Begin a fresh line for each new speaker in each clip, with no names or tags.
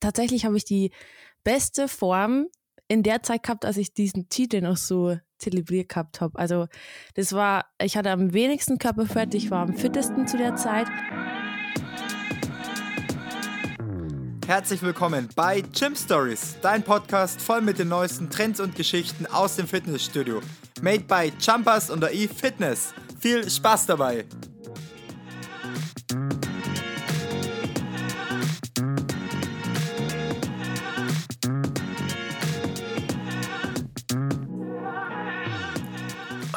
tatsächlich habe ich die beste Form in der Zeit gehabt, als ich diesen Titel noch so zelebriert gehabt habe. Also das war, ich hatte am wenigsten Körperfett, ich war am fittesten zu der Zeit.
Herzlich willkommen bei Gym Stories, dein Podcast voll mit den neuesten Trends und Geschichten aus dem Fitnessstudio. Made by Jumpers und AI Fitness. Viel Spaß dabei!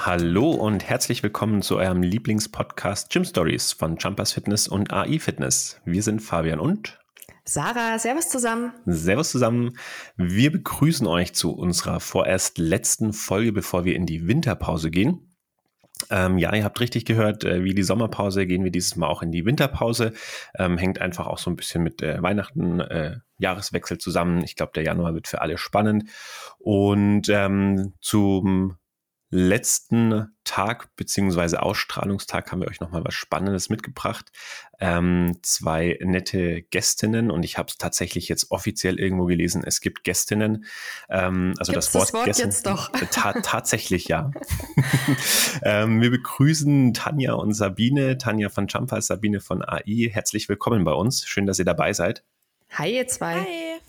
Hallo und herzlich willkommen zu eurem Lieblingspodcast Gym Stories von Jumpers Fitness und AI Fitness. Wir sind Fabian und
Sarah, Servus zusammen.
Servus zusammen. Wir begrüßen euch zu unserer vorerst letzten Folge, bevor wir in die Winterpause gehen. Ähm, ja, ihr habt richtig gehört, äh, wie die Sommerpause gehen wir dieses Mal auch in die Winterpause. Ähm, hängt einfach auch so ein bisschen mit äh, Weihnachten, äh, Jahreswechsel zusammen. Ich glaube, der Januar wird für alle spannend. Und ähm, zum letzten Tag beziehungsweise Ausstrahlungstag haben wir euch nochmal was Spannendes mitgebracht. Ähm, zwei nette Gästinnen und ich habe es tatsächlich jetzt offiziell irgendwo gelesen. Es gibt Gästinnen. Ähm, also Gibt's das Wort, das Wort Gästin, jetzt doch. Ta tatsächlich ja. ähm, wir begrüßen Tanja und Sabine. Tanja von Jumper, Sabine von AI. Herzlich willkommen bei uns. Schön, dass ihr dabei seid.
Hi ihr zwei.
Hi.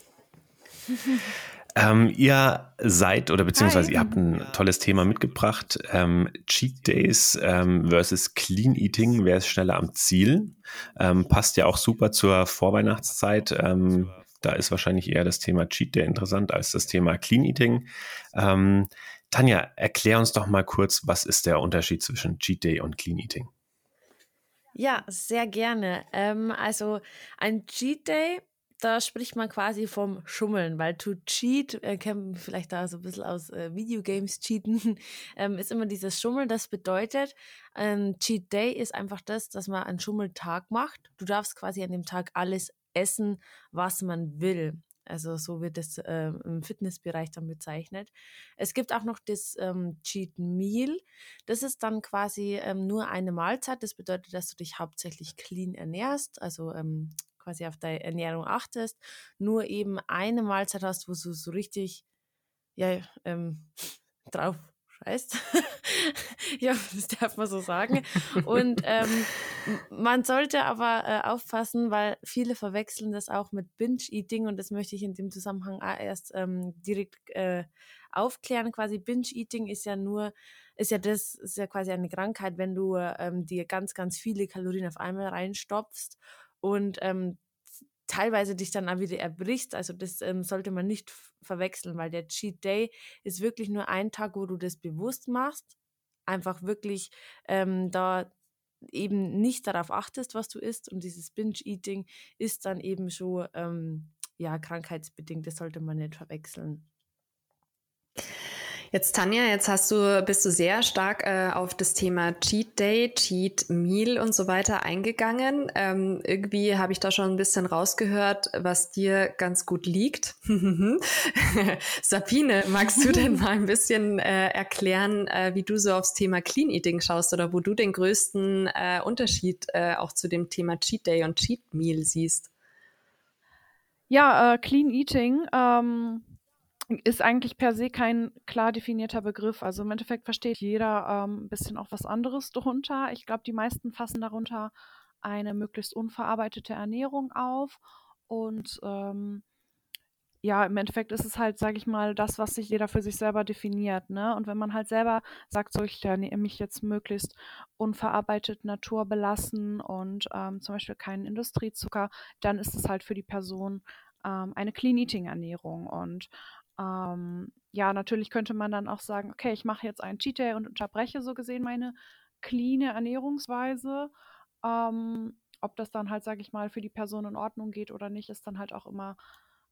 Ähm, ihr seid oder beziehungsweise Hi. ihr habt ein tolles Thema mitgebracht. Ähm, Cheat Days ähm, versus Clean Eating. Wer ist schneller am Ziel? Ähm, passt ja auch super zur Vorweihnachtszeit. Ähm, da ist wahrscheinlich eher das Thema Cheat Day interessant als das Thema Clean Eating. Ähm, Tanja, erklär uns doch mal kurz, was ist der Unterschied zwischen Cheat Day und Clean Eating?
Ja, sehr gerne. also ein Cheat Day da spricht man quasi vom Schummeln, weil to cheat, äh, kennt vielleicht da so ein bisschen aus äh, Videogames cheaten, ähm, ist immer dieses Schummeln. Das bedeutet, ein Cheat Day ist einfach das, dass man einen Schummeltag macht. Du darfst quasi an dem Tag alles essen, was man will. Also so wird es äh, im Fitnessbereich dann bezeichnet. Es gibt auch noch das ähm, Cheat Meal. Das ist dann quasi ähm, nur eine Mahlzeit. Das bedeutet, dass du dich hauptsächlich clean ernährst, also ähm, quasi auf deine Ernährung achtest, nur eben eine Mahlzeit hast, wo du so richtig ja, ähm, drauf scheißt. ja, das darf man so sagen. Und ähm, man sollte aber äh, aufpassen, weil viele verwechseln das auch mit Binge-Eating und das möchte ich in dem Zusammenhang erst ähm, direkt äh, aufklären. Quasi Binge-Eating ist ja nur, ist ja das, ist ja quasi eine Krankheit, wenn du ähm, dir ganz, ganz viele Kalorien auf einmal reinstopfst und ähm, teilweise dich dann auch wieder erbrichst. Also das ähm, sollte man nicht verwechseln, weil der Cheat Day ist wirklich nur ein Tag, wo du das bewusst machst. Einfach wirklich ähm, da eben nicht darauf achtest, was du isst. Und dieses Binge-Eating ist dann eben schon ähm, ja, krankheitsbedingt. Das sollte man nicht verwechseln.
Jetzt Tanja, jetzt hast du bist du sehr stark äh, auf das Thema Cheat Day, Cheat Meal und so weiter eingegangen. Ähm, irgendwie habe ich da schon ein bisschen rausgehört, was dir ganz gut liegt. Sabine, magst du denn mal ein bisschen äh, erklären, äh, wie du so aufs Thema Clean Eating schaust oder wo du den größten äh, Unterschied äh, auch zu dem Thema Cheat Day und Cheat Meal siehst?
Ja, äh, Clean Eating. Ähm ist eigentlich per se kein klar definierter Begriff. Also im Endeffekt versteht jeder ähm, ein bisschen auch was anderes darunter. Ich glaube, die meisten fassen darunter eine möglichst unverarbeitete Ernährung auf. Und ähm, ja, im Endeffekt ist es halt, sage ich mal, das, was sich jeder für sich selber definiert. Ne? Und wenn man halt selber sagt, so ich ernähre mich jetzt möglichst unverarbeitet naturbelassen und ähm, zum Beispiel keinen Industriezucker, dann ist es halt für die Person ähm, eine Clean Eating Ernährung. Und ähm, ja, natürlich könnte man dann auch sagen, okay, ich mache jetzt einen Cheat Day und unterbreche so gesehen meine clean Ernährungsweise. Ähm, ob das dann halt, sage ich mal, für die Person in Ordnung geht oder nicht, ist dann halt auch immer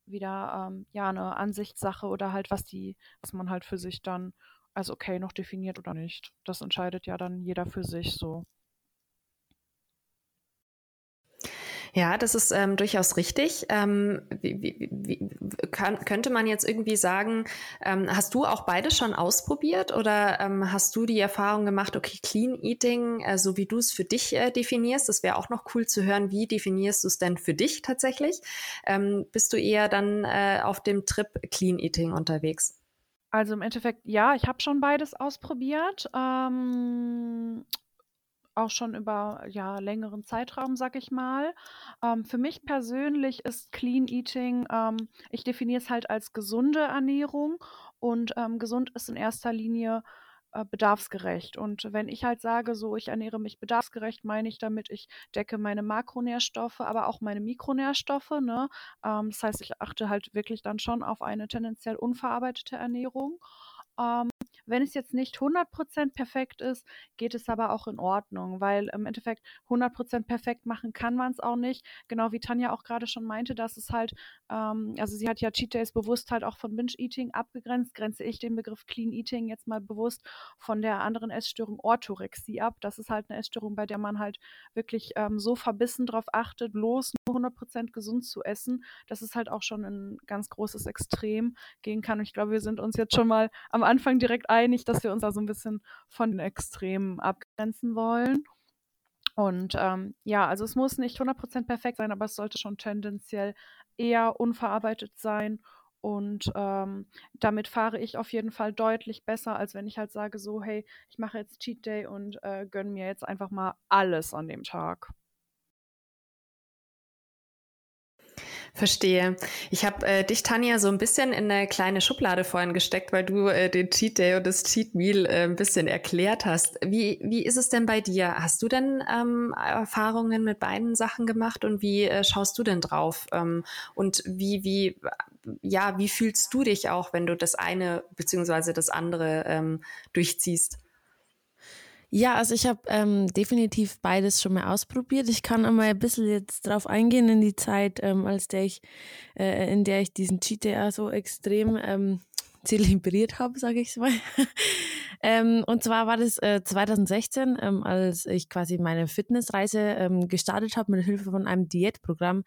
wieder ähm, ja eine Ansichtssache oder halt was die, was man halt für sich dann als okay noch definiert oder nicht. Das entscheidet ja dann jeder für sich so.
Ja, das ist ähm, durchaus richtig. Ähm, wie, wie, wie, kann, könnte man jetzt irgendwie sagen, ähm, hast du auch beides schon ausprobiert oder ähm, hast du die Erfahrung gemacht, okay, Clean Eating, äh, so wie du es für dich äh, definierst, das wäre auch noch cool zu hören, wie definierst du es denn für dich tatsächlich? Ähm, bist du eher dann äh, auf dem Trip Clean Eating unterwegs?
Also im Endeffekt, ja, ich habe schon beides ausprobiert. Ähm, auch schon über ja längeren Zeitraum, sag ich mal. Ähm, für mich persönlich ist Clean Eating, ähm, ich definiere es halt als gesunde Ernährung und ähm, gesund ist in erster Linie äh, bedarfsgerecht. Und wenn ich halt sage, so ich ernähre mich bedarfsgerecht, meine ich damit, ich decke meine Makronährstoffe, aber auch meine Mikronährstoffe. Ne? Ähm, das heißt, ich achte halt wirklich dann schon auf eine tendenziell unverarbeitete Ernährung. Wenn es jetzt nicht 100% perfekt ist, geht es aber auch in Ordnung, weil im Endeffekt 100% perfekt machen kann man es auch nicht. Genau wie Tanja auch gerade schon meinte, dass es halt, ähm, also sie hat ja Cheat Days bewusst halt auch von Binge-Eating abgegrenzt, grenze ich den Begriff Clean Eating jetzt mal bewusst von der anderen Essstörung Orthorexie ab. Das ist halt eine Essstörung, bei der man halt wirklich ähm, so verbissen darauf achtet, bloß nur 100% gesund zu essen, dass es halt auch schon ein ganz großes Extrem gehen kann. Und ich glaube, wir sind uns jetzt schon mal am Anfang direkt einig, dass wir uns da so ein bisschen von den Extremen abgrenzen wollen. Und ähm, ja, also es muss nicht 100% perfekt sein, aber es sollte schon tendenziell eher unverarbeitet sein. Und ähm, damit fahre ich auf jeden Fall deutlich besser, als wenn ich halt sage, so, hey, ich mache jetzt Cheat Day und äh, gönne mir jetzt einfach mal alles an dem Tag.
Verstehe. Ich habe äh, dich, Tanja, so ein bisschen in eine kleine Schublade vorhin gesteckt, weil du äh, den Cheat Day und das Cheat Meal äh, ein bisschen erklärt hast. Wie, wie ist es denn bei dir? Hast du denn ähm, Erfahrungen mit beiden Sachen gemacht und wie äh, schaust du denn drauf? Ähm, und wie, wie, ja, wie fühlst du dich auch, wenn du das eine beziehungsweise das andere ähm, durchziehst?
Ja, also ich habe ähm, definitiv beides schon mal ausprobiert. Ich kann einmal ein bisschen jetzt drauf eingehen in die Zeit, ähm, als der ich, äh, in der ich diesen Day so extrem ähm, zelebriert habe, sage ich mal. ähm, und zwar war das äh, 2016, ähm, als ich quasi meine Fitnessreise ähm, gestartet habe mit Hilfe von einem Diätprogramm,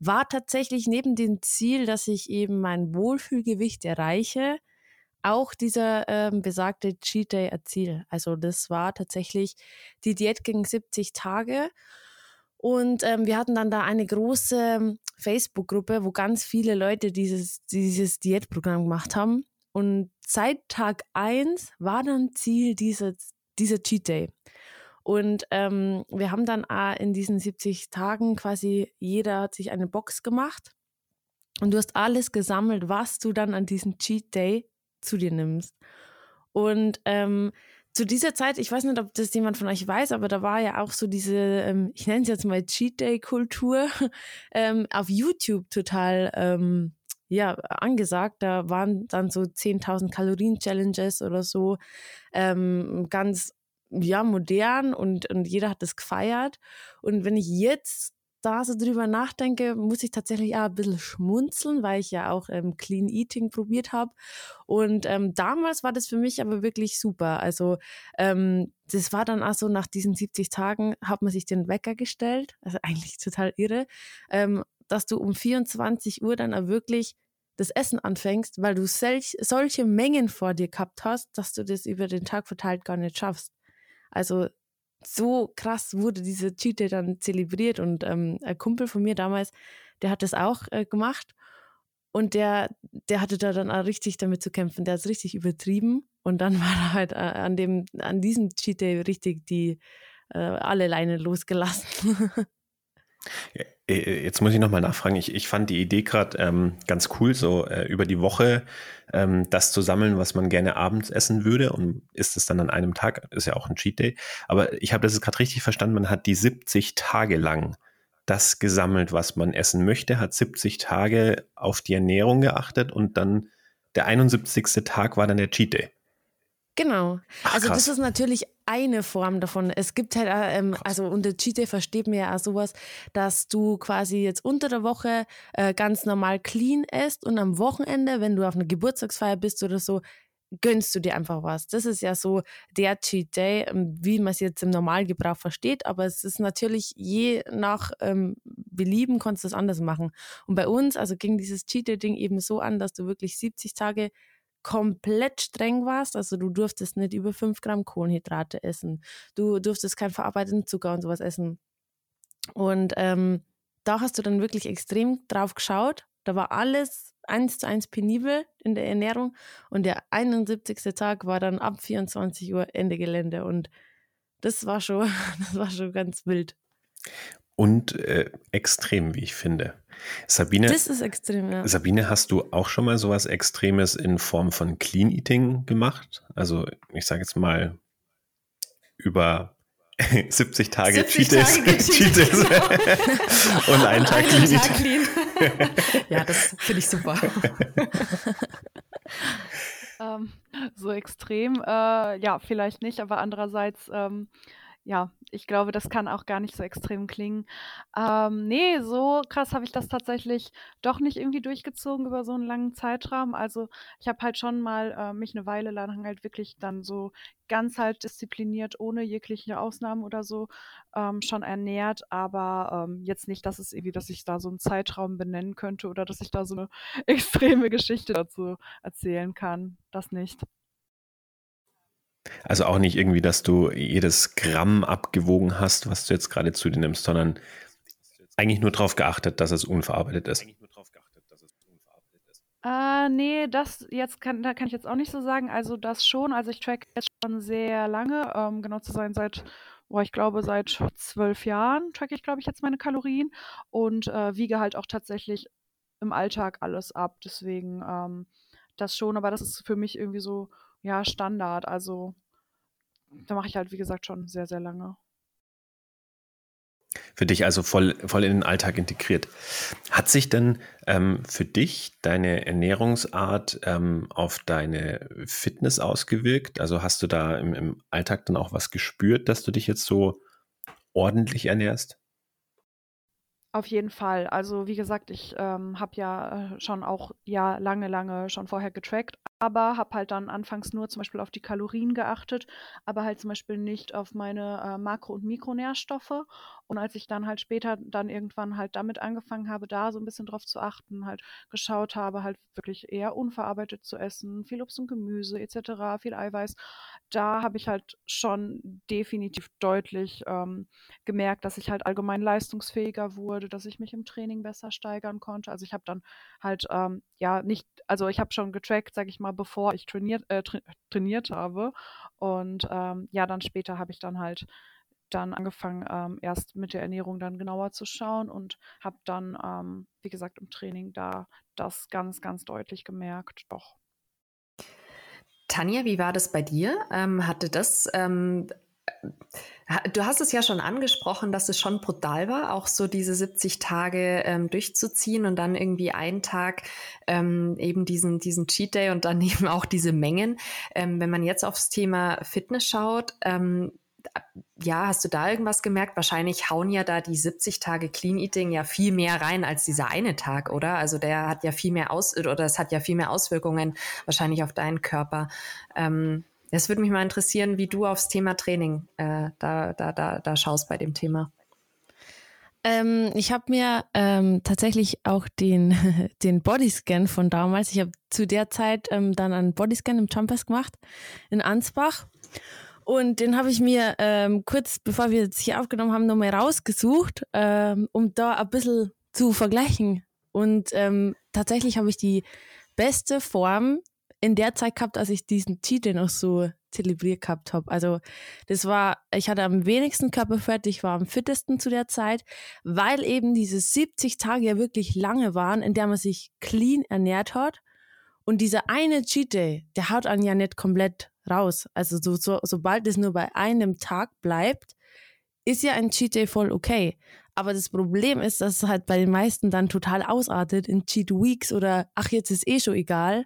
war tatsächlich neben dem Ziel, dass ich eben mein Wohlfühlgewicht erreiche, auch dieser ähm, besagte Cheat Day erzielt. Also das war tatsächlich, die Diät ging 70 Tage. Und ähm, wir hatten dann da eine große ähm, Facebook-Gruppe, wo ganz viele Leute dieses, dieses Diätprogramm gemacht haben. Und seit Tag 1 war dann Ziel dieser, dieser Cheat Day. Und ähm, wir haben dann in diesen 70 Tagen quasi, jeder hat sich eine Box gemacht. Und du hast alles gesammelt, was du dann an diesem Cheat Day zu dir nimmst. Und ähm, zu dieser Zeit, ich weiß nicht, ob das jemand von euch weiß, aber da war ja auch so diese, ähm, ich nenne es jetzt mal Cheat Day Kultur, ähm, auf YouTube total ähm, ja angesagt. Da waren dann so 10.000 Kalorien Challenges oder so, ähm, ganz ja modern und und jeder hat das gefeiert. Und wenn ich jetzt da so drüber nachdenke, muss ich tatsächlich auch ein bisschen schmunzeln, weil ich ja auch ähm, Clean Eating probiert habe. Und ähm, damals war das für mich aber wirklich super. Also ähm, das war dann auch so, nach diesen 70 Tagen hat man sich den Wecker gestellt, also eigentlich total irre, ähm, dass du um 24 Uhr dann auch wirklich das Essen anfängst, weil du solch, solche Mengen vor dir gehabt hast, dass du das über den Tag verteilt gar nicht schaffst. Also so krass wurde diese Cheat Day dann zelebriert und ähm, ein Kumpel von mir damals, der hat das auch äh, gemacht und der, der hatte da dann auch richtig damit zu kämpfen. Der hat es richtig übertrieben und dann war er halt äh, an dem, an diesem Cheat Day richtig die äh, alle Leine losgelassen.
Äh, äh, jetzt muss ich nochmal nachfragen. Ich, ich fand die Idee gerade ähm, ganz cool, so äh, über die Woche ähm, das zu sammeln, was man gerne abends essen würde und isst es dann an einem Tag. Ist ja auch ein Cheat Day. Aber ich habe das gerade richtig verstanden. Man hat die 70 Tage lang das gesammelt, was man essen möchte, hat 70 Tage auf die Ernährung geachtet und dann der 71. Tag war dann der Cheat Day.
Genau. Ach, also das ist natürlich eine Form davon. Es gibt halt, äh, ähm, also unter Cheat Day versteht man ja auch sowas, dass du quasi jetzt unter der Woche äh, ganz normal clean isst und am Wochenende, wenn du auf einer Geburtstagsfeier bist oder so, gönnst du dir einfach was. Das ist ja so der Cheat Day, ähm, wie man es jetzt im Normalgebrauch versteht, aber es ist natürlich je nach ähm, Belieben kannst du es anders machen. Und bei uns, also ging dieses Cheat Day Ding eben so an, dass du wirklich 70 Tage komplett streng warst. Also du durftest nicht über 5 Gramm Kohlenhydrate essen. Du durftest keinen verarbeiteten Zucker und sowas essen. Und ähm, da hast du dann wirklich extrem drauf geschaut. Da war alles eins zu eins penibel in der Ernährung und der 71. Tag war dann ab 24 Uhr Ende Gelände und das war schon, das war schon ganz wild.
Und äh, extrem, wie ich finde. Sabine,
das ist extrem, ja.
Sabine, hast du auch schon mal sowas Extremes in Form von Clean Eating gemacht? Also ich sage jetzt mal über 70 Tage
70 Cheat Tage
Cheat
genau.
und einen Tag
Einen
Clean
Tag
Eating.
clean. ja, das finde ich super.
Ähm, so extrem, äh, ja, vielleicht nicht, aber andererseits, ähm, ja, ich glaube, das kann auch gar nicht so extrem klingen. Ähm, ne, so krass habe ich das tatsächlich doch nicht irgendwie durchgezogen über so einen langen Zeitraum. Also, ich habe halt schon mal, äh, mich eine Weile lang halt wirklich dann so ganz halt diszipliniert, ohne jegliche Ausnahmen oder so, ähm, schon ernährt, aber, ähm, jetzt nicht, dass es irgendwie dass ich da so einen Zeitraum benennen könnte oder dass ich da so eine extreme Geschichte dazu erzählen kann. Das nicht.
Also auch nicht irgendwie, dass du jedes Gramm abgewogen hast, was du jetzt gerade zu dir nimmst, sondern eigentlich nur darauf geachtet, dass es unverarbeitet ist.
Äh, ne, das jetzt kann da kann ich jetzt auch nicht so sagen. Also, das schon. Also, ich tracke jetzt schon sehr lange, ähm, genau zu sein seit boah, ich glaube, seit 12 Jahren tracke ich, glaube ich, jetzt meine Kalorien und, äh, wiege halt auch tatsächlich im Alltag alles ab. Deswegen, ähm, das schon, aber das ist für mich irgendwie so, ja, Standard. Also, da mache ich halt, wie gesagt, schon sehr, sehr lange.
Für dich also voll, voll in den Alltag integriert. Hat sich denn ähm, für dich deine Ernährungsart ähm, auf deine Fitness ausgewirkt? Also hast du da im, im Alltag dann auch was gespürt, dass du dich jetzt so ordentlich ernährst?
Auf jeden Fall. Also wie gesagt, ich ähm, habe ja äh, schon auch ja lange, lange schon vorher getrackt, aber habe halt dann anfangs nur zum Beispiel auf die Kalorien geachtet, aber halt zum Beispiel nicht auf meine äh, Makro- und Mikronährstoffe. Und als ich dann halt später dann irgendwann halt damit angefangen habe, da so ein bisschen drauf zu achten, halt geschaut habe, halt wirklich eher unverarbeitet zu essen, viel Obst und Gemüse etc., viel Eiweiß, da habe ich halt schon definitiv deutlich ähm, gemerkt, dass ich halt allgemein leistungsfähiger wurde, dass ich mich im Training besser steigern konnte. Also ich habe dann halt ähm, ja nicht, also ich habe schon getrackt, sage ich mal, bevor ich trainiert, äh, tra trainiert habe. Und ähm, ja, dann später habe ich dann halt dann angefangen, ähm, erst mit der Ernährung dann genauer zu schauen und habe dann, ähm, wie gesagt, im Training da das ganz, ganz deutlich gemerkt. Doch.
Tanja, wie war das bei dir? Ähm, hatte das, ähm, du hast es ja schon angesprochen, dass es schon brutal war, auch so diese 70 Tage ähm, durchzuziehen und dann irgendwie einen Tag ähm, eben diesen, diesen Cheat Day und dann eben auch diese Mengen. Ähm, wenn man jetzt aufs Thema Fitness schaut, ähm, ja, hast du da irgendwas gemerkt? Wahrscheinlich hauen ja da die 70 Tage Clean Eating ja viel mehr rein als dieser eine Tag, oder? Also der hat ja viel mehr Aus oder es hat ja viel mehr Auswirkungen wahrscheinlich auf deinen Körper. Ähm, es würde mich mal interessieren, wie du aufs Thema Training äh, da, da, da, da schaust bei dem Thema.
Ähm, ich habe mir ähm, tatsächlich auch den, den Bodyscan von damals, ich habe zu der Zeit ähm, dann einen Bodyscan im Jumpers gemacht in Ansbach. Und den habe ich mir ähm, kurz bevor wir jetzt hier aufgenommen haben, nochmal rausgesucht, ähm, um da ein bisschen zu vergleichen. Und ähm, tatsächlich habe ich die beste Form in der Zeit gehabt, als ich diesen Titel noch so zelebriert gehabt habe. Also das war, ich hatte am wenigsten Körperfett, ich war am fittesten zu der Zeit, weil eben diese 70 Tage ja wirklich lange waren, in der man sich clean ernährt hat. Und dieser eine Cheat Day, der haut einen ja nicht komplett raus. Also so, so, sobald es nur bei einem Tag bleibt, ist ja ein Cheat Day voll okay. Aber das Problem ist, dass es halt bei den meisten dann total ausartet in Cheat Weeks oder ach, jetzt ist eh schon egal.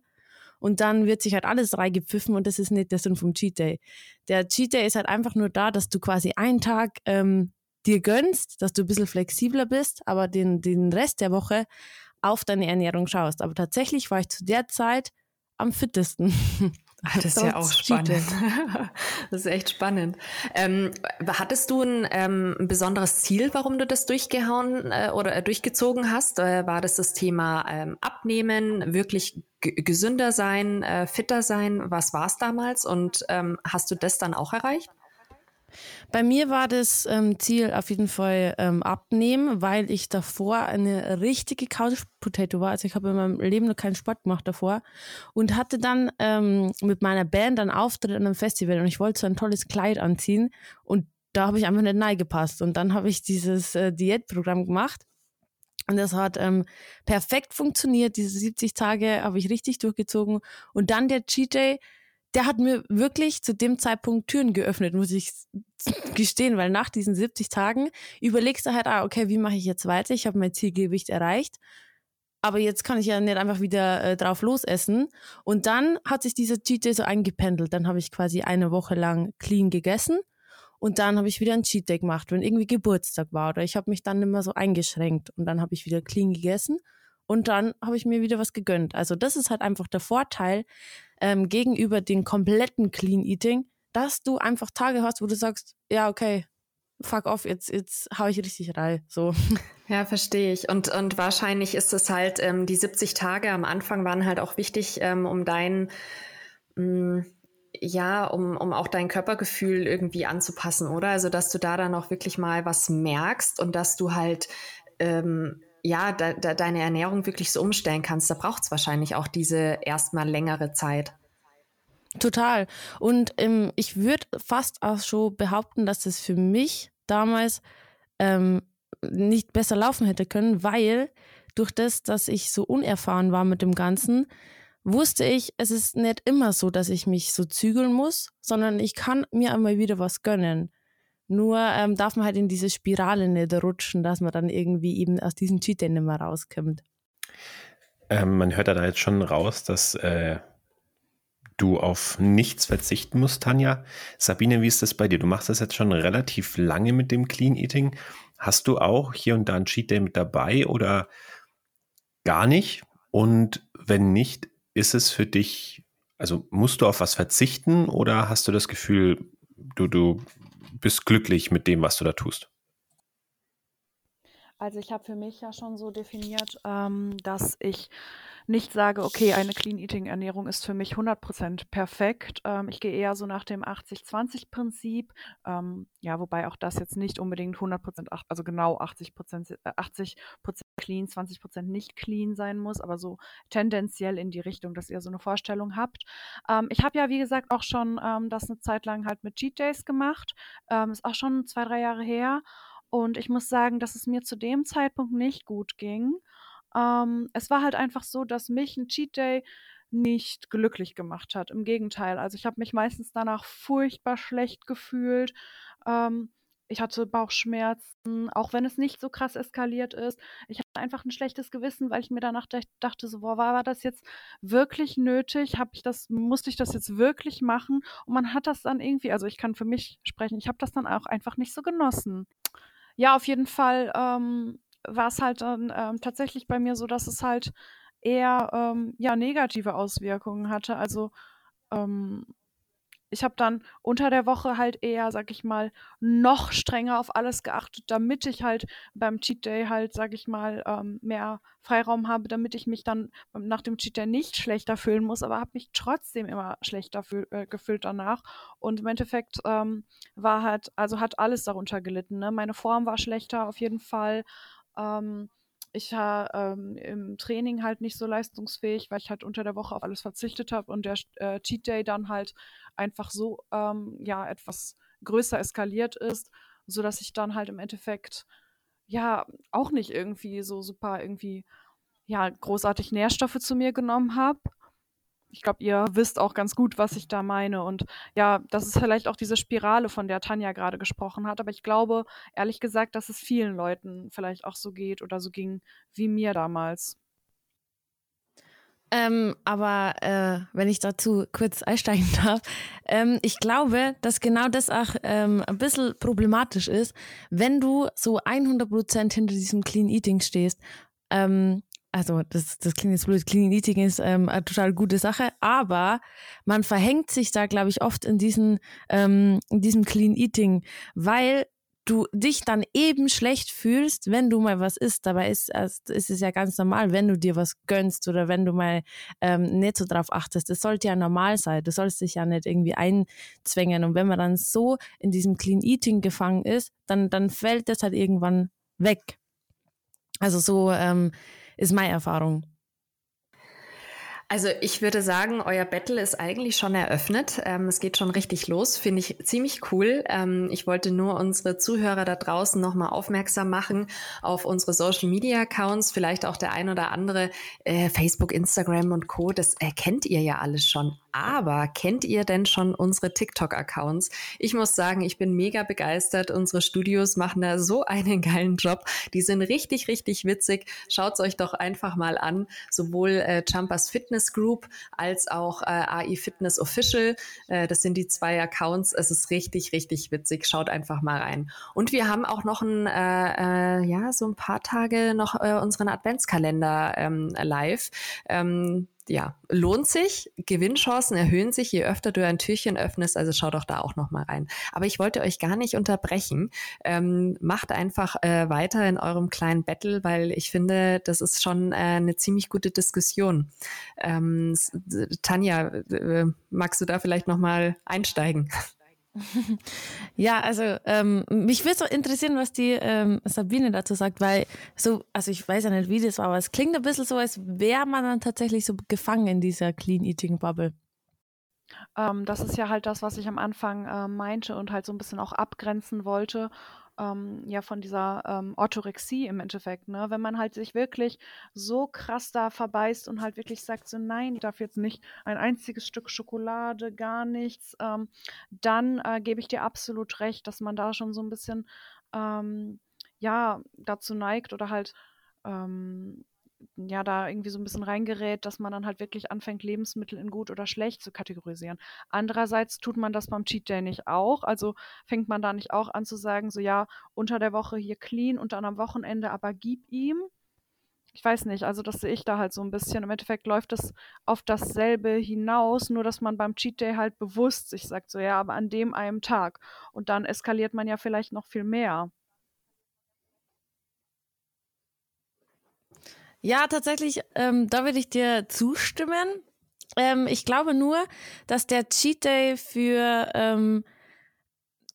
Und dann wird sich halt alles reingepfiffen und das ist nicht der Sinn vom Cheat Day. Der Cheat Day ist halt einfach nur da, dass du quasi einen Tag ähm, dir gönnst, dass du ein bisschen flexibler bist, aber den, den Rest der Woche auf deine Ernährung schaust. Aber tatsächlich war ich zu der Zeit am fittesten.
Das ist ja auch spannend. das ist echt spannend. Ähm, hattest du ein, ähm, ein, besonderes Ziel, warum du das durchgehauen äh, oder äh, durchgezogen hast? Äh, war das das Thema ähm, Abnehmen, wirklich gesünder sein, äh, fitter sein? Was war es damals? Und ähm, hast du das dann auch erreicht?
Bei mir war das ähm, Ziel auf jeden Fall ähm, abnehmen, weil ich davor eine richtige Couch Potato war. Also ich habe in meinem Leben noch keinen Sport gemacht davor und hatte dann ähm, mit meiner Band einen Auftritt an einem Festival und ich wollte so ein tolles Kleid anziehen und da habe ich einfach nicht nein gepasst und dann habe ich dieses äh, Diätprogramm gemacht und das hat ähm, perfekt funktioniert. Diese 70 Tage habe ich richtig durchgezogen und dann der Cheat Day der hat mir wirklich zu dem Zeitpunkt Türen geöffnet, muss ich gestehen, weil nach diesen 70 Tagen überlegst du halt, ah, okay, wie mache ich jetzt weiter? Ich habe mein Zielgewicht erreicht. Aber jetzt kann ich ja nicht einfach wieder äh, drauf losessen. Und dann hat sich dieser Cheat Day so eingependelt. Dann habe ich quasi eine Woche lang clean gegessen. Und dann habe ich wieder ein Cheat Day gemacht, wenn irgendwie Geburtstag war. Oder ich habe mich dann immer so eingeschränkt. Und dann habe ich wieder clean gegessen. Und dann habe ich mir wieder was gegönnt. Also das ist halt einfach der Vorteil, ähm, gegenüber dem kompletten Clean Eating, dass du einfach Tage hast, wo du sagst, ja, okay, fuck off, jetzt, jetzt hau ich richtig rein. So.
Ja, verstehe ich. Und, und wahrscheinlich ist es halt, ähm, die 70 Tage am Anfang waren halt auch wichtig, ähm, um dein, mh, mm, ja, um, um auch dein Körpergefühl irgendwie anzupassen, oder? Also, dass du da dann auch wirklich mal was merkst und dass du halt, ähm, ja, da, da deine Ernährung wirklich so umstellen kannst, da braucht es wahrscheinlich auch diese erstmal längere Zeit.
Total. Und ähm, ich würde fast auch schon behaupten, dass das für mich damals ähm, nicht besser laufen hätte können, weil durch das, dass ich so unerfahren war mit dem Ganzen, wusste ich, es ist nicht immer so, dass ich mich so zügeln muss, sondern ich kann mir einmal wieder was gönnen. Nur ähm, darf man halt in diese Spirale nicht rutschen, dass man dann irgendwie eben aus diesem Cheat nicht mehr rauskommt.
Ähm, man hört da jetzt schon raus, dass äh, du auf nichts verzichten musst, Tanja. Sabine, wie ist das bei dir? Du machst das jetzt schon relativ lange mit dem Clean Eating. Hast du auch hier und da ein Cheat Day mit dabei oder gar nicht? Und wenn nicht, ist es für dich, also musst du auf was verzichten oder hast du das Gefühl, du, du bist glücklich mit dem, was du da tust?
Also ich habe für mich ja schon so definiert, ähm, dass ich nicht sage, okay, eine Clean Eating Ernährung ist für mich 100% perfekt. Ähm, ich gehe eher so nach dem 80-20 Prinzip. Ähm, ja, wobei auch das jetzt nicht unbedingt 100%, also genau 80%, äh, 80% clean, 20% nicht clean sein muss, aber so tendenziell in die Richtung, dass ihr so eine Vorstellung habt. Ähm, ich habe ja, wie gesagt, auch schon ähm, das eine Zeit lang halt mit Cheat Days gemacht. Ähm, ist auch schon zwei, drei Jahre her. Und ich muss sagen, dass es mir zu dem Zeitpunkt nicht gut ging. Ähm, es war halt einfach so, dass mich ein Cheat Day nicht glücklich gemacht hat. Im Gegenteil. Also ich habe mich meistens danach furchtbar schlecht gefühlt. Ähm, ich hatte Bauchschmerzen, auch wenn es nicht so krass eskaliert ist. Ich hatte einfach ein schlechtes Gewissen, weil ich mir danach dachte, so, boah, war, das jetzt wirklich nötig? Hab ich das, musste ich das jetzt wirklich machen? Und man hat das dann irgendwie, also ich kann für mich sprechen, ich habe das dann auch einfach nicht so genossen. Ja, auf jeden Fall ähm, war es halt dann ähm, tatsächlich bei mir so, dass es halt eher ähm, ja negative Auswirkungen hatte. Also ähm, ich habe dann unter der Woche halt eher, sag ich mal, noch strenger auf alles geachtet, damit ich halt beim Cheat Day halt, sag ich mal, ähm, mehr Freiraum habe, damit ich mich dann nach dem Cheat Day nicht schlechter fühlen muss, aber habe mich trotzdem immer schlechter äh, gefühlt danach. Und im Endeffekt ähm, war halt, also hat alles darunter gelitten. Ne? Meine Form war schlechter auf jeden Fall. Ähm, ich war ähm, im Training halt nicht so leistungsfähig, weil ich halt unter der Woche auf alles verzichtet habe und der äh, Cheat Day dann halt einfach so ähm, ja etwas größer eskaliert ist, so dass ich dann halt im Endeffekt ja auch nicht irgendwie so super irgendwie ja großartig Nährstoffe zu mir genommen habe ich glaube, ihr wisst auch ganz gut, was ich da meine. Und ja, das ist vielleicht auch diese Spirale, von der Tanja gerade gesprochen hat. Aber ich glaube, ehrlich gesagt, dass es vielen Leuten vielleicht auch so geht oder so ging wie mir damals.
Ähm, aber äh, wenn ich dazu kurz einsteigen darf, ähm, ich glaube, dass genau das auch ähm, ein bisschen problematisch ist, wenn du so 100% hinter diesem Clean Eating stehst. Ähm, also das, das klingt jetzt blöd, Clean Eating ist ähm, eine total gute Sache, aber man verhängt sich da, glaube ich, oft in, diesen, ähm, in diesem Clean Eating, weil du dich dann eben schlecht fühlst, wenn du mal was isst. Dabei ist, ist es ja ganz normal, wenn du dir was gönnst oder wenn du mal ähm, nicht so drauf achtest. Das sollte ja normal sein. Du sollst dich ja nicht irgendwie einzwängen. Und wenn man dann so in diesem Clean Eating gefangen ist, dann, dann fällt das halt irgendwann weg. Also so ähm, ist meine Erfahrung.
Also ich würde sagen, euer Battle ist eigentlich schon eröffnet. Ähm, es geht schon richtig los, finde ich ziemlich cool. Ähm, ich wollte nur unsere Zuhörer da draußen nochmal aufmerksam machen auf unsere Social Media Accounts, vielleicht auch der ein oder andere äh, Facebook, Instagram und Co. Das erkennt ihr ja alles schon. Aber kennt ihr denn schon unsere TikTok-Accounts? Ich muss sagen, ich bin mega begeistert. Unsere Studios machen da so einen geilen Job. Die sind richtig, richtig witzig. Schaut's euch doch einfach mal an. Sowohl äh, Jumpers Fitness Group als auch äh, AI Fitness Official. Äh, das sind die zwei Accounts. Es ist richtig, richtig witzig. Schaut einfach mal rein. Und wir haben auch noch ein, äh, äh, ja, so ein paar Tage noch äh, unseren Adventskalender ähm, live. Ähm, ja, lohnt sich. Gewinnchancen erhöhen sich, je öfter du ein Türchen öffnest. Also schau doch da auch noch mal rein. Aber ich wollte euch gar nicht unterbrechen. Ähm, macht einfach äh, weiter in eurem kleinen Battle, weil ich finde, das ist schon äh, eine ziemlich gute Diskussion. Ähm, Tanja, äh, magst du da vielleicht noch mal einsteigen?
Ja, also ähm, mich würde so interessieren, was die ähm, Sabine dazu sagt, weil so, also ich weiß ja nicht, wie das war, aber es klingt ein bisschen so, als wäre man dann tatsächlich so gefangen in dieser Clean Eating Bubble.
Ähm, das ist ja halt das, was ich am Anfang äh, meinte und halt so ein bisschen auch abgrenzen wollte ähm, ja von dieser ähm, Orthorexie im Endeffekt, ne? Wenn man halt sich wirklich so krass da verbeißt und halt wirklich sagt, so nein, ich darf jetzt nicht ein einziges Stück Schokolade, gar nichts, ähm, dann äh, gebe ich dir absolut recht, dass man da schon so ein bisschen ähm, ja dazu neigt oder halt ähm, ja, da irgendwie so ein bisschen reingerät, dass man dann halt wirklich anfängt, Lebensmittel in gut oder schlecht zu kategorisieren. Andererseits tut man das beim Cheat Day nicht auch. Also fängt man da nicht auch an zu sagen, so ja, unter der Woche hier clean und dann am Wochenende aber gib ihm. Ich weiß nicht, also das sehe ich da halt so ein bisschen. Im Endeffekt läuft es auf dasselbe hinaus, nur dass man beim Cheat Day halt bewusst sich sagt, so ja, aber an dem einen Tag. Und dann eskaliert man ja vielleicht noch viel mehr.
Ja, tatsächlich, ähm, da würde ich dir zustimmen. Ähm, ich glaube nur, dass der Cheat Day für, ähm,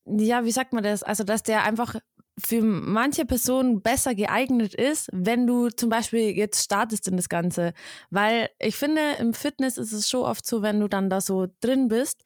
ja, wie sagt man das? Also, dass der einfach für manche Personen besser geeignet ist, wenn du zum Beispiel jetzt startest in das Ganze. Weil ich finde, im Fitness ist es schon oft so, wenn du dann da so drin bist,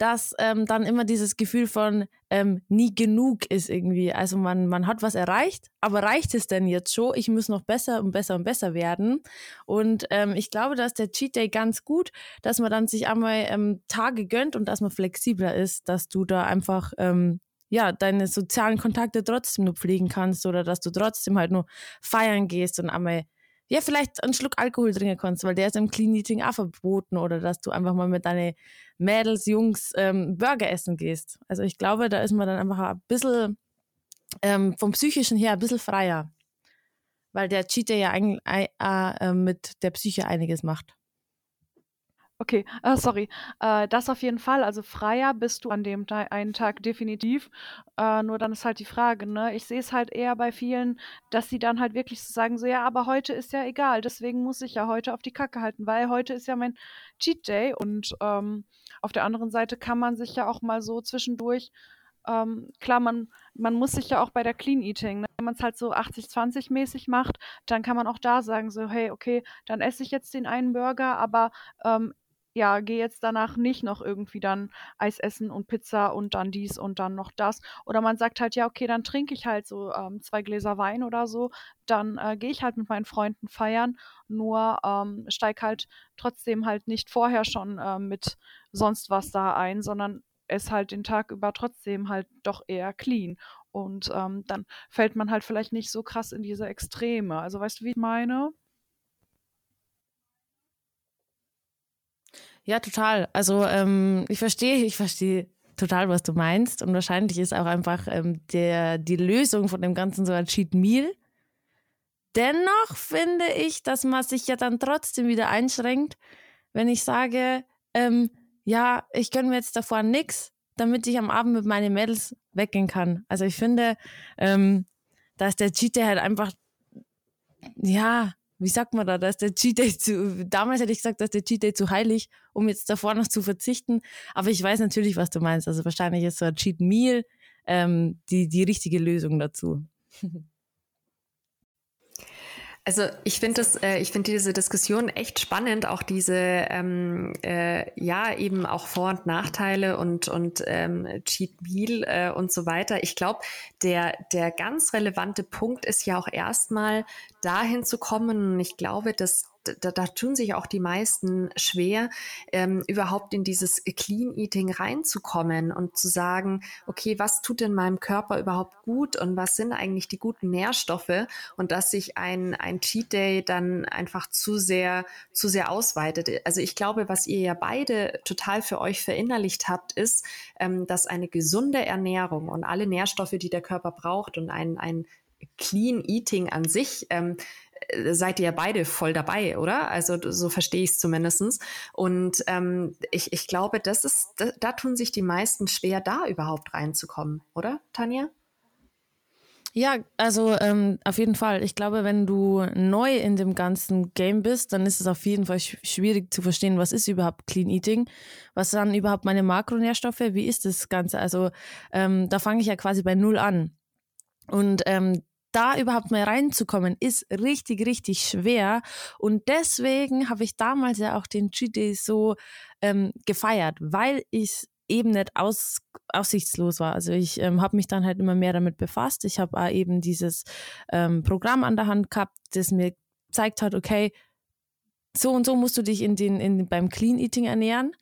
dass ähm, dann immer dieses Gefühl von ähm, nie genug ist irgendwie. Also man, man hat was erreicht, aber reicht es denn jetzt schon? Ich muss noch besser und besser und besser werden. Und ähm, ich glaube, dass der Cheat Day ganz gut, dass man dann sich einmal ähm, Tage gönnt und dass man flexibler ist, dass du da einfach ähm, ja, deine sozialen Kontakte trotzdem nur pflegen kannst oder dass du trotzdem halt nur feiern gehst und einmal ja, vielleicht einen Schluck Alkohol trinken kannst, weil der ist im Clean Eating auch verboten oder dass du einfach mal mit deinen Mädels, Jungs ähm, Burger essen gehst. Also ich glaube, da ist man dann einfach ein bisschen ähm, vom Psychischen her ein bisschen freier, weil der Cheater ja eigentlich äh, äh, mit der Psyche einiges macht.
Okay, äh, sorry. Äh, das auf jeden Fall. Also freier bist du an dem Ta einen Tag definitiv. Äh, nur dann ist halt die Frage, ne? Ich sehe es halt eher bei vielen, dass sie dann halt wirklich so sagen, so ja, aber heute ist ja egal, deswegen muss ich ja heute auf die Kacke halten, weil heute ist ja mein Cheat Day und ähm, auf der anderen Seite kann man sich ja auch mal so zwischendurch ähm, klar, man, man muss sich ja auch bei der Clean Eating, ne? wenn man es halt so 80-20 mäßig macht, dann kann man auch da sagen, so, hey, okay, dann esse ich jetzt den einen Burger, aber ähm, ja, gehe jetzt danach nicht noch irgendwie dann Eis essen und Pizza und dann dies und dann noch das. Oder man sagt halt, ja, okay, dann trinke ich halt so ähm, zwei Gläser Wein oder so, dann äh, gehe ich halt mit meinen Freunden feiern, nur ähm, steig halt trotzdem halt nicht vorher schon äh, mit sonst was da ein, sondern es halt den Tag über trotzdem halt doch eher clean. Und ähm, dann fällt man halt vielleicht nicht so krass in diese Extreme. Also weißt du, wie ich meine?
Ja, total. Also ähm, ich verstehe, ich verstehe total, was du meinst. Und wahrscheinlich ist auch einfach ähm, der, die Lösung von dem Ganzen so ein Cheat Meal. dennoch finde ich, dass man sich ja dann trotzdem wieder einschränkt, wenn ich sage, ähm, ja, ich gönne mir jetzt davor nichts, damit ich am Abend mit meinen Mädels weggehen kann. Also ich finde, ähm, da ist der Cheat halt einfach, ja, wie sagt man da, da ist der Cheat Day zu, damals hätte ich gesagt, da ist der Cheat Day zu heilig, um jetzt davor noch zu verzichten. Aber ich weiß natürlich, was du meinst. Also wahrscheinlich ist so ein Cheat Meal ähm, die, die richtige Lösung dazu.
Also ich finde das, äh, ich finde diese Diskussion echt spannend, auch diese ähm, äh, ja eben auch Vor- und Nachteile und und ähm, Cheat Meal äh, und so weiter. Ich glaube, der der ganz relevante Punkt ist ja auch erstmal dahin zu kommen. Und ich glaube, dass da, da tun sich auch die meisten schwer, ähm, überhaupt in dieses Clean Eating reinzukommen und zu sagen, okay, was tut denn meinem Körper überhaupt gut und was sind eigentlich die guten Nährstoffe und dass sich ein, ein Cheat Day dann einfach zu sehr, zu sehr ausweitet. Also ich glaube, was ihr ja beide total für euch verinnerlicht habt, ist, ähm, dass eine gesunde Ernährung und alle Nährstoffe, die der Körper braucht und ein, ein Clean Eating an sich ähm, äh, seid ihr ja beide voll dabei, oder? Also so verstehe ich es zumindestens. Und ähm, ich, ich glaube, das ist, da, da tun sich die meisten schwer, da überhaupt reinzukommen, oder, Tanja?
Ja, also ähm, auf jeden Fall. Ich glaube, wenn du neu in dem ganzen Game bist, dann ist es auf jeden Fall sch schwierig zu verstehen, was ist überhaupt Clean Eating, was sind überhaupt meine Makronährstoffe, wie ist das Ganze. Also ähm, da fange ich ja quasi bei Null an. Und ähm, da überhaupt mal reinzukommen, ist richtig, richtig schwer. Und deswegen habe ich damals ja auch den Cheat Day so ähm, gefeiert, weil ich eben nicht aus, aussichtslos war. Also ich ähm, habe mich dann halt immer mehr damit befasst. Ich habe eben dieses ähm, Programm an der Hand gehabt, das mir gezeigt hat, okay, so und so musst du dich in den, in, beim Clean Eating ernähren.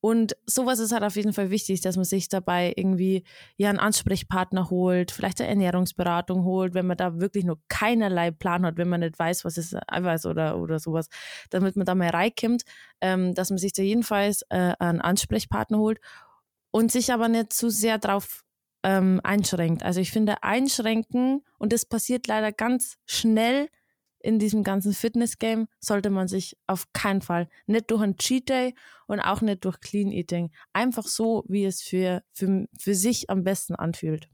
Und sowas ist halt auf jeden Fall wichtig, dass man sich dabei irgendwie ja einen Ansprechpartner holt, vielleicht eine Ernährungsberatung holt, wenn man da wirklich nur keinerlei Plan hat, wenn man nicht weiß, was ist Eiweiß oder, oder sowas, damit man da mal reinkommt, ähm, dass man sich da jedenfalls äh, einen Ansprechpartner holt und sich aber nicht zu sehr drauf ähm, einschränkt. Also ich finde, einschränken, und das passiert leider ganz schnell, in diesem ganzen Fitness-Game sollte man sich auf keinen Fall, nicht durch ein Cheat Day und auch nicht durch Clean Eating, einfach so, wie es für, für, für sich am besten anfühlt.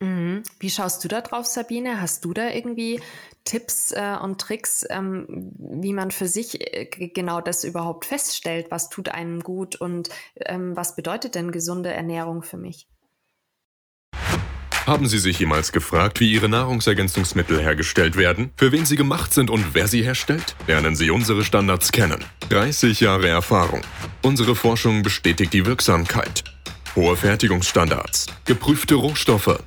Mhm. Wie schaust du da drauf, Sabine? Hast du da irgendwie Tipps äh, und Tricks, ähm, wie man für sich äh, genau das überhaupt feststellt? Was tut einem gut und ähm, was bedeutet denn gesunde Ernährung für mich?
Haben Sie sich jemals gefragt, wie Ihre Nahrungsergänzungsmittel hergestellt werden, für wen sie gemacht sind und wer sie herstellt? Lernen Sie unsere Standards kennen. 30 Jahre Erfahrung. Unsere Forschung bestätigt die Wirksamkeit. Hohe Fertigungsstandards, geprüfte Rohstoffe,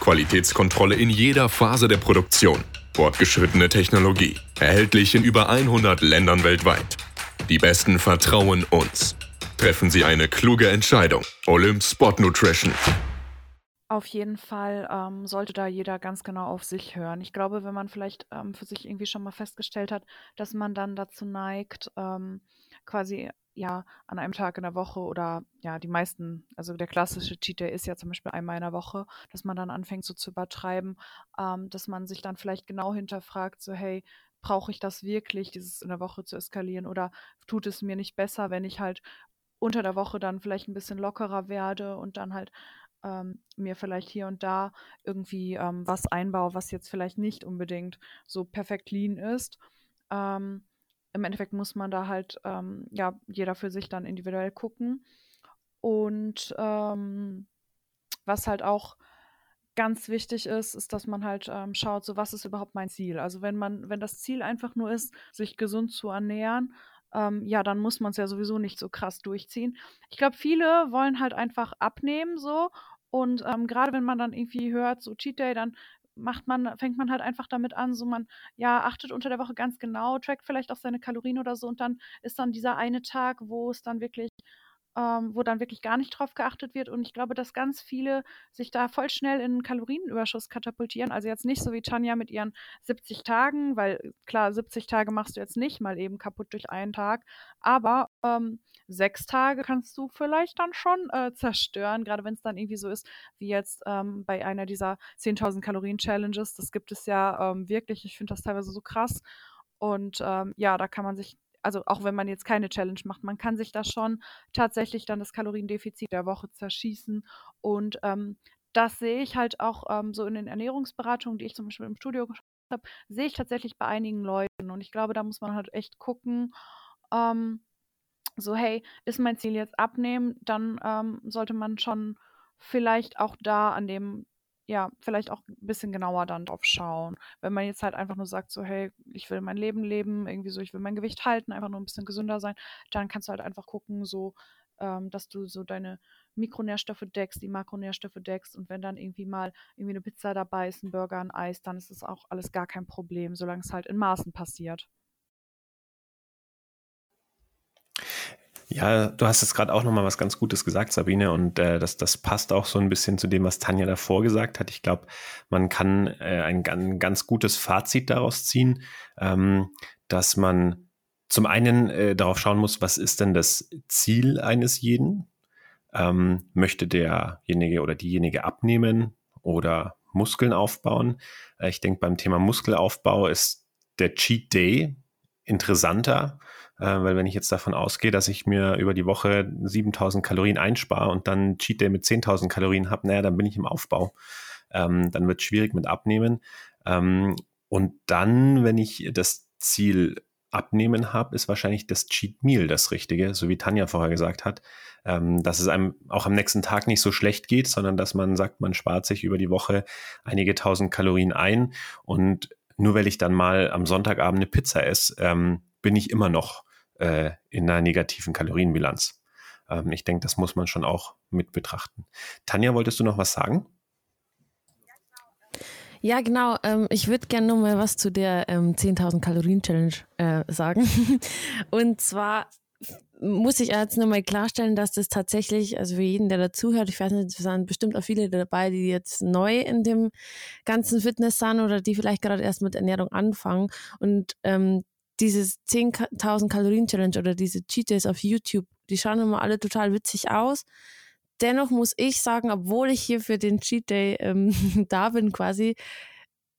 Qualitätskontrolle in jeder Phase der Produktion, fortgeschrittene Technologie, erhältlich in über 100 Ländern weltweit. Die Besten vertrauen uns. Treffen Sie eine kluge Entscheidung. Olymp Spot Nutrition.
Auf jeden Fall ähm, sollte da jeder ganz genau auf sich hören. Ich glaube, wenn man vielleicht ähm, für sich irgendwie schon mal festgestellt hat, dass man dann dazu neigt, ähm, quasi ja an einem Tag in der Woche oder ja die meisten, also der klassische Cheat Day ist ja zum Beispiel einmal in der Woche, dass man dann anfängt so zu übertreiben, ähm, dass man sich dann vielleicht genau hinterfragt, so hey, brauche ich das wirklich, dieses in der Woche zu eskalieren oder tut es mir nicht besser, wenn ich halt unter der Woche dann vielleicht ein bisschen lockerer werde und dann halt ähm, mir vielleicht hier und da irgendwie ähm, was einbaue, was jetzt vielleicht nicht unbedingt so perfekt clean ist. Ähm, Im Endeffekt muss man da halt, ähm, ja, jeder für sich dann individuell gucken. Und ähm, was halt auch ganz wichtig ist, ist, dass man halt ähm, schaut, so was ist überhaupt mein Ziel. Also wenn man, wenn das Ziel einfach nur ist, sich gesund zu ernähren, ähm, ja, dann muss man es ja sowieso nicht so krass durchziehen. Ich glaube, viele wollen halt einfach abnehmen so und ähm, gerade wenn man dann irgendwie hört, so Cheat Day, dann macht man, fängt man halt einfach damit an, so man, ja, achtet unter der Woche ganz genau, trackt vielleicht auch seine Kalorien oder so und dann ist dann dieser eine Tag, wo es dann wirklich ähm, wo dann wirklich gar nicht drauf geachtet wird. Und ich glaube, dass ganz viele sich da voll schnell in einen Kalorienüberschuss katapultieren. Also jetzt nicht so wie Tanja mit ihren 70 Tagen, weil klar, 70 Tage machst du jetzt nicht mal eben kaputt durch einen Tag, aber ähm, sechs Tage kannst du vielleicht dann schon äh, zerstören, gerade wenn es dann irgendwie so ist, wie jetzt ähm, bei einer dieser 10.000 Kalorien Challenges. Das gibt es ja ähm, wirklich. Ich finde das teilweise so krass. Und ähm, ja, da kann man sich also auch wenn man jetzt keine Challenge macht, man kann sich da schon tatsächlich dann das Kaloriendefizit der Woche zerschießen. Und ähm, das sehe ich halt auch ähm, so in den Ernährungsberatungen, die ich zum Beispiel im Studio gemacht habe, sehe ich tatsächlich bei einigen Leuten. Und ich glaube, da muss man halt echt gucken, ähm, so, hey, ist mein Ziel jetzt abnehmen, dann ähm, sollte man schon vielleicht auch da an dem ja, vielleicht auch ein bisschen genauer dann drauf schauen. Wenn man jetzt halt einfach nur sagt, so, hey, ich will mein Leben leben, irgendwie so, ich will mein Gewicht halten, einfach nur ein bisschen gesünder sein, dann kannst du halt einfach gucken, so, ähm, dass du so deine Mikronährstoffe deckst, die Makronährstoffe deckst und wenn dann irgendwie mal irgendwie eine Pizza dabei ist, ein Burger, ein Eis, dann ist das auch alles gar kein Problem, solange es halt in Maßen passiert.
Ja, du hast jetzt gerade auch nochmal was ganz Gutes gesagt, Sabine, und äh, das, das passt auch so ein bisschen zu dem, was Tanja davor gesagt hat. Ich glaube, man kann äh, ein, ein, ganz gutes Fazit daraus ziehen, ähm, dass man zum einen äh, darauf schauen muss, was ist denn das Ziel eines jeden? Ähm, möchte derjenige oder diejenige abnehmen oder Muskeln aufbauen? Äh, ich denke, beim Thema Muskelaufbau ist der Cheat Day interessanter, äh, weil wenn ich jetzt davon ausgehe, dass ich mir über die Woche 7000 Kalorien einspare und dann Cheat Day mit 10.000 Kalorien habe, naja, dann bin ich im Aufbau. Ähm, dann wird es schwierig mit Abnehmen. Ähm, und dann, wenn ich das Ziel Abnehmen habe, ist wahrscheinlich das Cheat Meal das Richtige, so wie Tanja vorher gesagt hat, ähm, dass es einem auch am nächsten Tag nicht so schlecht geht, sondern dass man sagt, man spart sich über die Woche einige tausend Kalorien ein und nur weil ich dann mal am Sonntagabend eine Pizza esse, ähm, bin ich immer noch äh, in einer negativen Kalorienbilanz. Ähm, ich denke, das muss man schon auch mit betrachten. Tanja, wolltest du noch was sagen?
Ja, genau. Ähm, ich würde gerne noch mal was zu der ähm, 10.000 Kalorien Challenge äh, sagen. Und zwar muss ich jetzt nur mal klarstellen, dass das tatsächlich, also für jeden, der dazuhört, ich weiß nicht, es sind bestimmt auch viele dabei, die jetzt neu in dem ganzen Fitness sind oder die vielleicht gerade erst mit Ernährung anfangen. Und ähm, dieses 10.000 Kalorien Challenge oder diese Cheat Days auf YouTube, die schauen immer alle total witzig aus. Dennoch muss ich sagen, obwohl ich hier für den Cheat Day ähm, da bin quasi,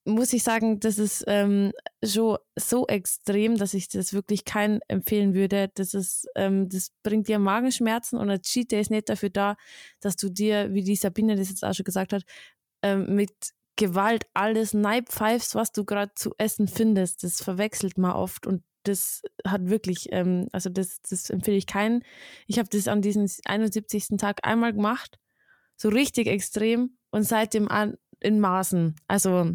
muss ich sagen, das ist ähm, schon so extrem, dass ich das wirklich keinen empfehlen würde. Das ist, ähm, das bringt dir Magenschmerzen und ein Cheat Day ist nicht dafür da, dass du dir, wie die Sabine das jetzt auch schon gesagt hat, ähm, mit Gewalt alles neipfeifst, was du gerade zu essen findest. Das verwechselt man oft und das hat wirklich, ähm, also das, das empfehle ich keinen. Ich habe das an diesem 71. Tag einmal gemacht, so richtig extrem und seitdem an, in Maßen. Also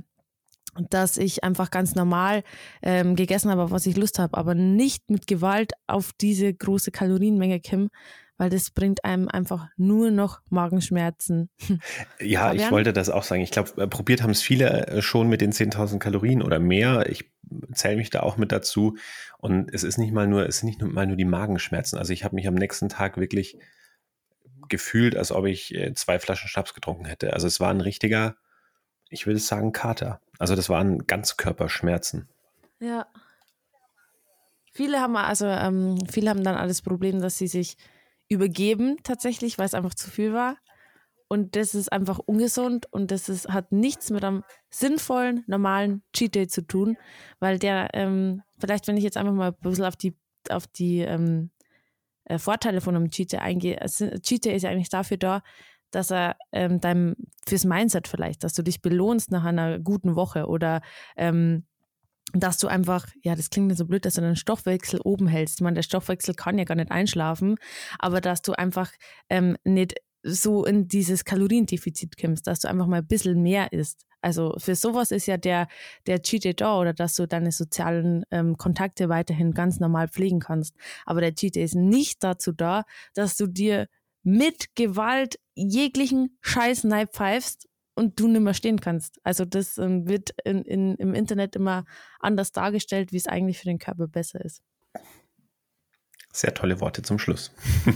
dass ich einfach ganz normal ähm, gegessen habe, was ich Lust habe, aber nicht mit Gewalt auf diese große Kalorienmenge Kim, weil das bringt einem einfach nur noch Magenschmerzen.
Ja, Fabian? ich wollte das auch sagen. Ich glaube, äh, probiert haben es viele äh, schon mit den 10.000 Kalorien oder mehr. Ich zähle mich da auch mit dazu. Und es ist nicht mal nur, es sind nicht mal nur die Magenschmerzen. Also ich habe mich am nächsten Tag wirklich gefühlt, als ob ich äh, zwei Flaschen Schnaps getrunken hätte. Also es war ein richtiger, ich würde sagen, Kater. Also das waren Ganzkörperschmerzen.
Ja. Viele haben also ähm, viele haben dann alles Problem, dass sie sich übergeben tatsächlich, weil es einfach zu viel war. Und das ist einfach ungesund und das ist, hat nichts mit einem sinnvollen, normalen Cheat Day zu tun, weil der, ähm, vielleicht wenn ich jetzt einfach mal ein bisschen auf die, auf die ähm, äh, Vorteile von einem Cheat Day eingehe, also, Cheat Day ist ja eigentlich dafür da, dass er ähm, deinem, fürs Mindset vielleicht, dass du dich belohnst nach einer guten Woche oder ähm, dass du einfach, ja, das klingt nicht so blöd, dass du deinen Stoffwechsel oben hältst. Ich meine, der Stoffwechsel kann ja gar nicht einschlafen, aber dass du einfach ähm, nicht so in dieses Kaloriendefizit kommst, dass du einfach mal ein bisschen mehr isst. Also für sowas ist ja der, der Cheat Day da oder dass du deine sozialen ähm, Kontakte weiterhin ganz normal pflegen kannst. Aber der Cheat Day ist nicht dazu da, dass du dir mit Gewalt jeglichen Scheiß pfeifst und du nicht mehr stehen kannst. Also das ähm, wird in, in, im Internet immer anders dargestellt, wie es eigentlich für den Körper besser ist.
Sehr tolle Worte zum Schluss.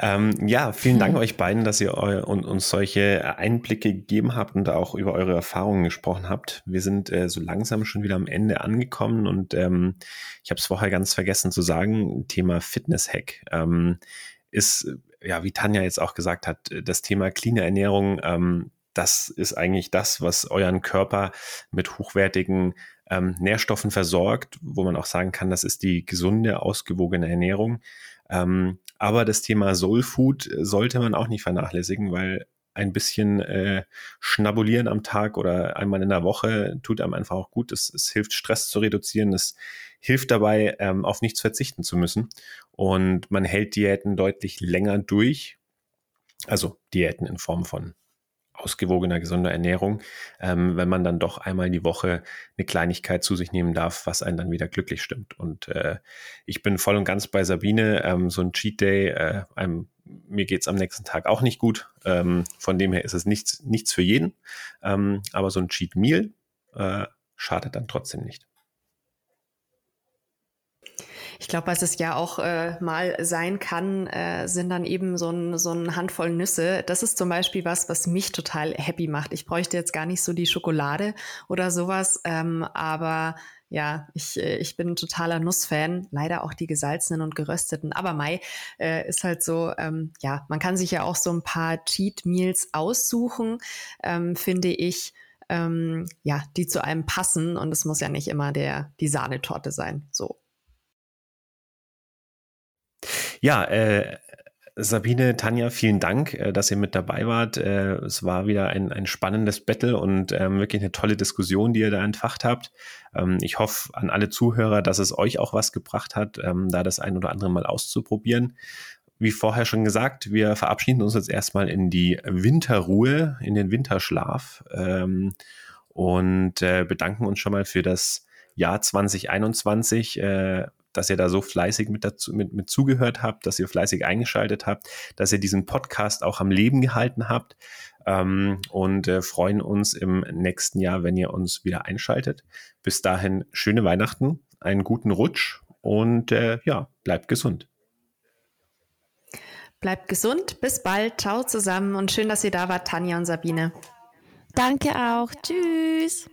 Ähm, ja, vielen Dank euch beiden, dass ihr uns solche Einblicke gegeben habt und auch über eure Erfahrungen gesprochen habt. Wir sind äh, so langsam schon wieder am Ende angekommen und ähm, ich habe es vorher ganz vergessen zu sagen, Thema Fitness-Hack ähm, ist, ja, wie Tanja jetzt auch gesagt hat, das Thema clean Ernährung, ähm, das ist eigentlich das, was euren Körper mit hochwertigen ähm, Nährstoffen versorgt, wo man auch sagen kann, das ist die gesunde, ausgewogene Ernährung. Ähm, aber das Thema Soul Food sollte man auch nicht vernachlässigen, weil ein bisschen äh, schnabulieren am Tag oder einmal in der Woche tut einem einfach auch gut. Es, es hilft, Stress zu reduzieren. Es hilft dabei, ähm, auf nichts verzichten zu müssen. Und man hält Diäten deutlich länger durch. Also Diäten in Form von ausgewogener, gesunder Ernährung, ähm, wenn man dann doch einmal die Woche eine Kleinigkeit zu sich nehmen darf, was einen dann wieder glücklich stimmt. Und äh, ich bin voll und ganz bei Sabine. Ähm, so ein Cheat Day, äh, einem, mir geht's am nächsten Tag auch nicht gut. Ähm, von dem her ist es nichts, nichts für jeden. Ähm, aber so ein Cheat Meal äh, schadet dann trotzdem nicht.
Ich glaube, was es ja auch äh, mal sein kann, äh, sind dann eben so ein, so ein Handvoll Nüsse. Das ist zum Beispiel was, was mich total happy macht. Ich bräuchte jetzt gar nicht so die Schokolade oder sowas, ähm, aber ja, ich, äh, ich bin ein totaler Nussfan, leider auch die gesalzenen und gerösteten. Aber Mai äh, ist halt so, ähm, ja, man kann sich ja auch so ein paar Cheat Meals aussuchen, ähm, finde ich. Ähm, ja, die zu einem passen und es muss ja nicht immer der die Sahnetorte sein. So.
Ja, äh, Sabine, Tanja, vielen Dank, äh, dass ihr mit dabei wart. Äh, es war wieder ein, ein spannendes Battle und ähm, wirklich eine tolle Diskussion, die ihr da entfacht habt. Ähm, ich hoffe an alle Zuhörer, dass es euch auch was gebracht hat, ähm, da das ein oder andere mal auszuprobieren. Wie vorher schon gesagt, wir verabschieden uns jetzt erstmal in die Winterruhe, in den Winterschlaf und äh, bedanken uns schon mal für das Jahr 2021 dass ihr da so fleißig mit, dazu, mit, mit zugehört habt, dass ihr fleißig eingeschaltet habt, dass ihr diesen Podcast auch am Leben gehalten habt ähm, und äh, freuen uns im nächsten Jahr, wenn ihr uns wieder einschaltet. Bis dahin schöne Weihnachten, einen guten Rutsch und äh, ja, bleibt gesund.
Bleibt gesund, bis bald, ciao zusammen und schön, dass ihr da wart, Tanja und Sabine.
Danke auch, tschüss.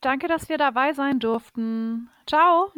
Danke, dass wir dabei sein durften. Ciao.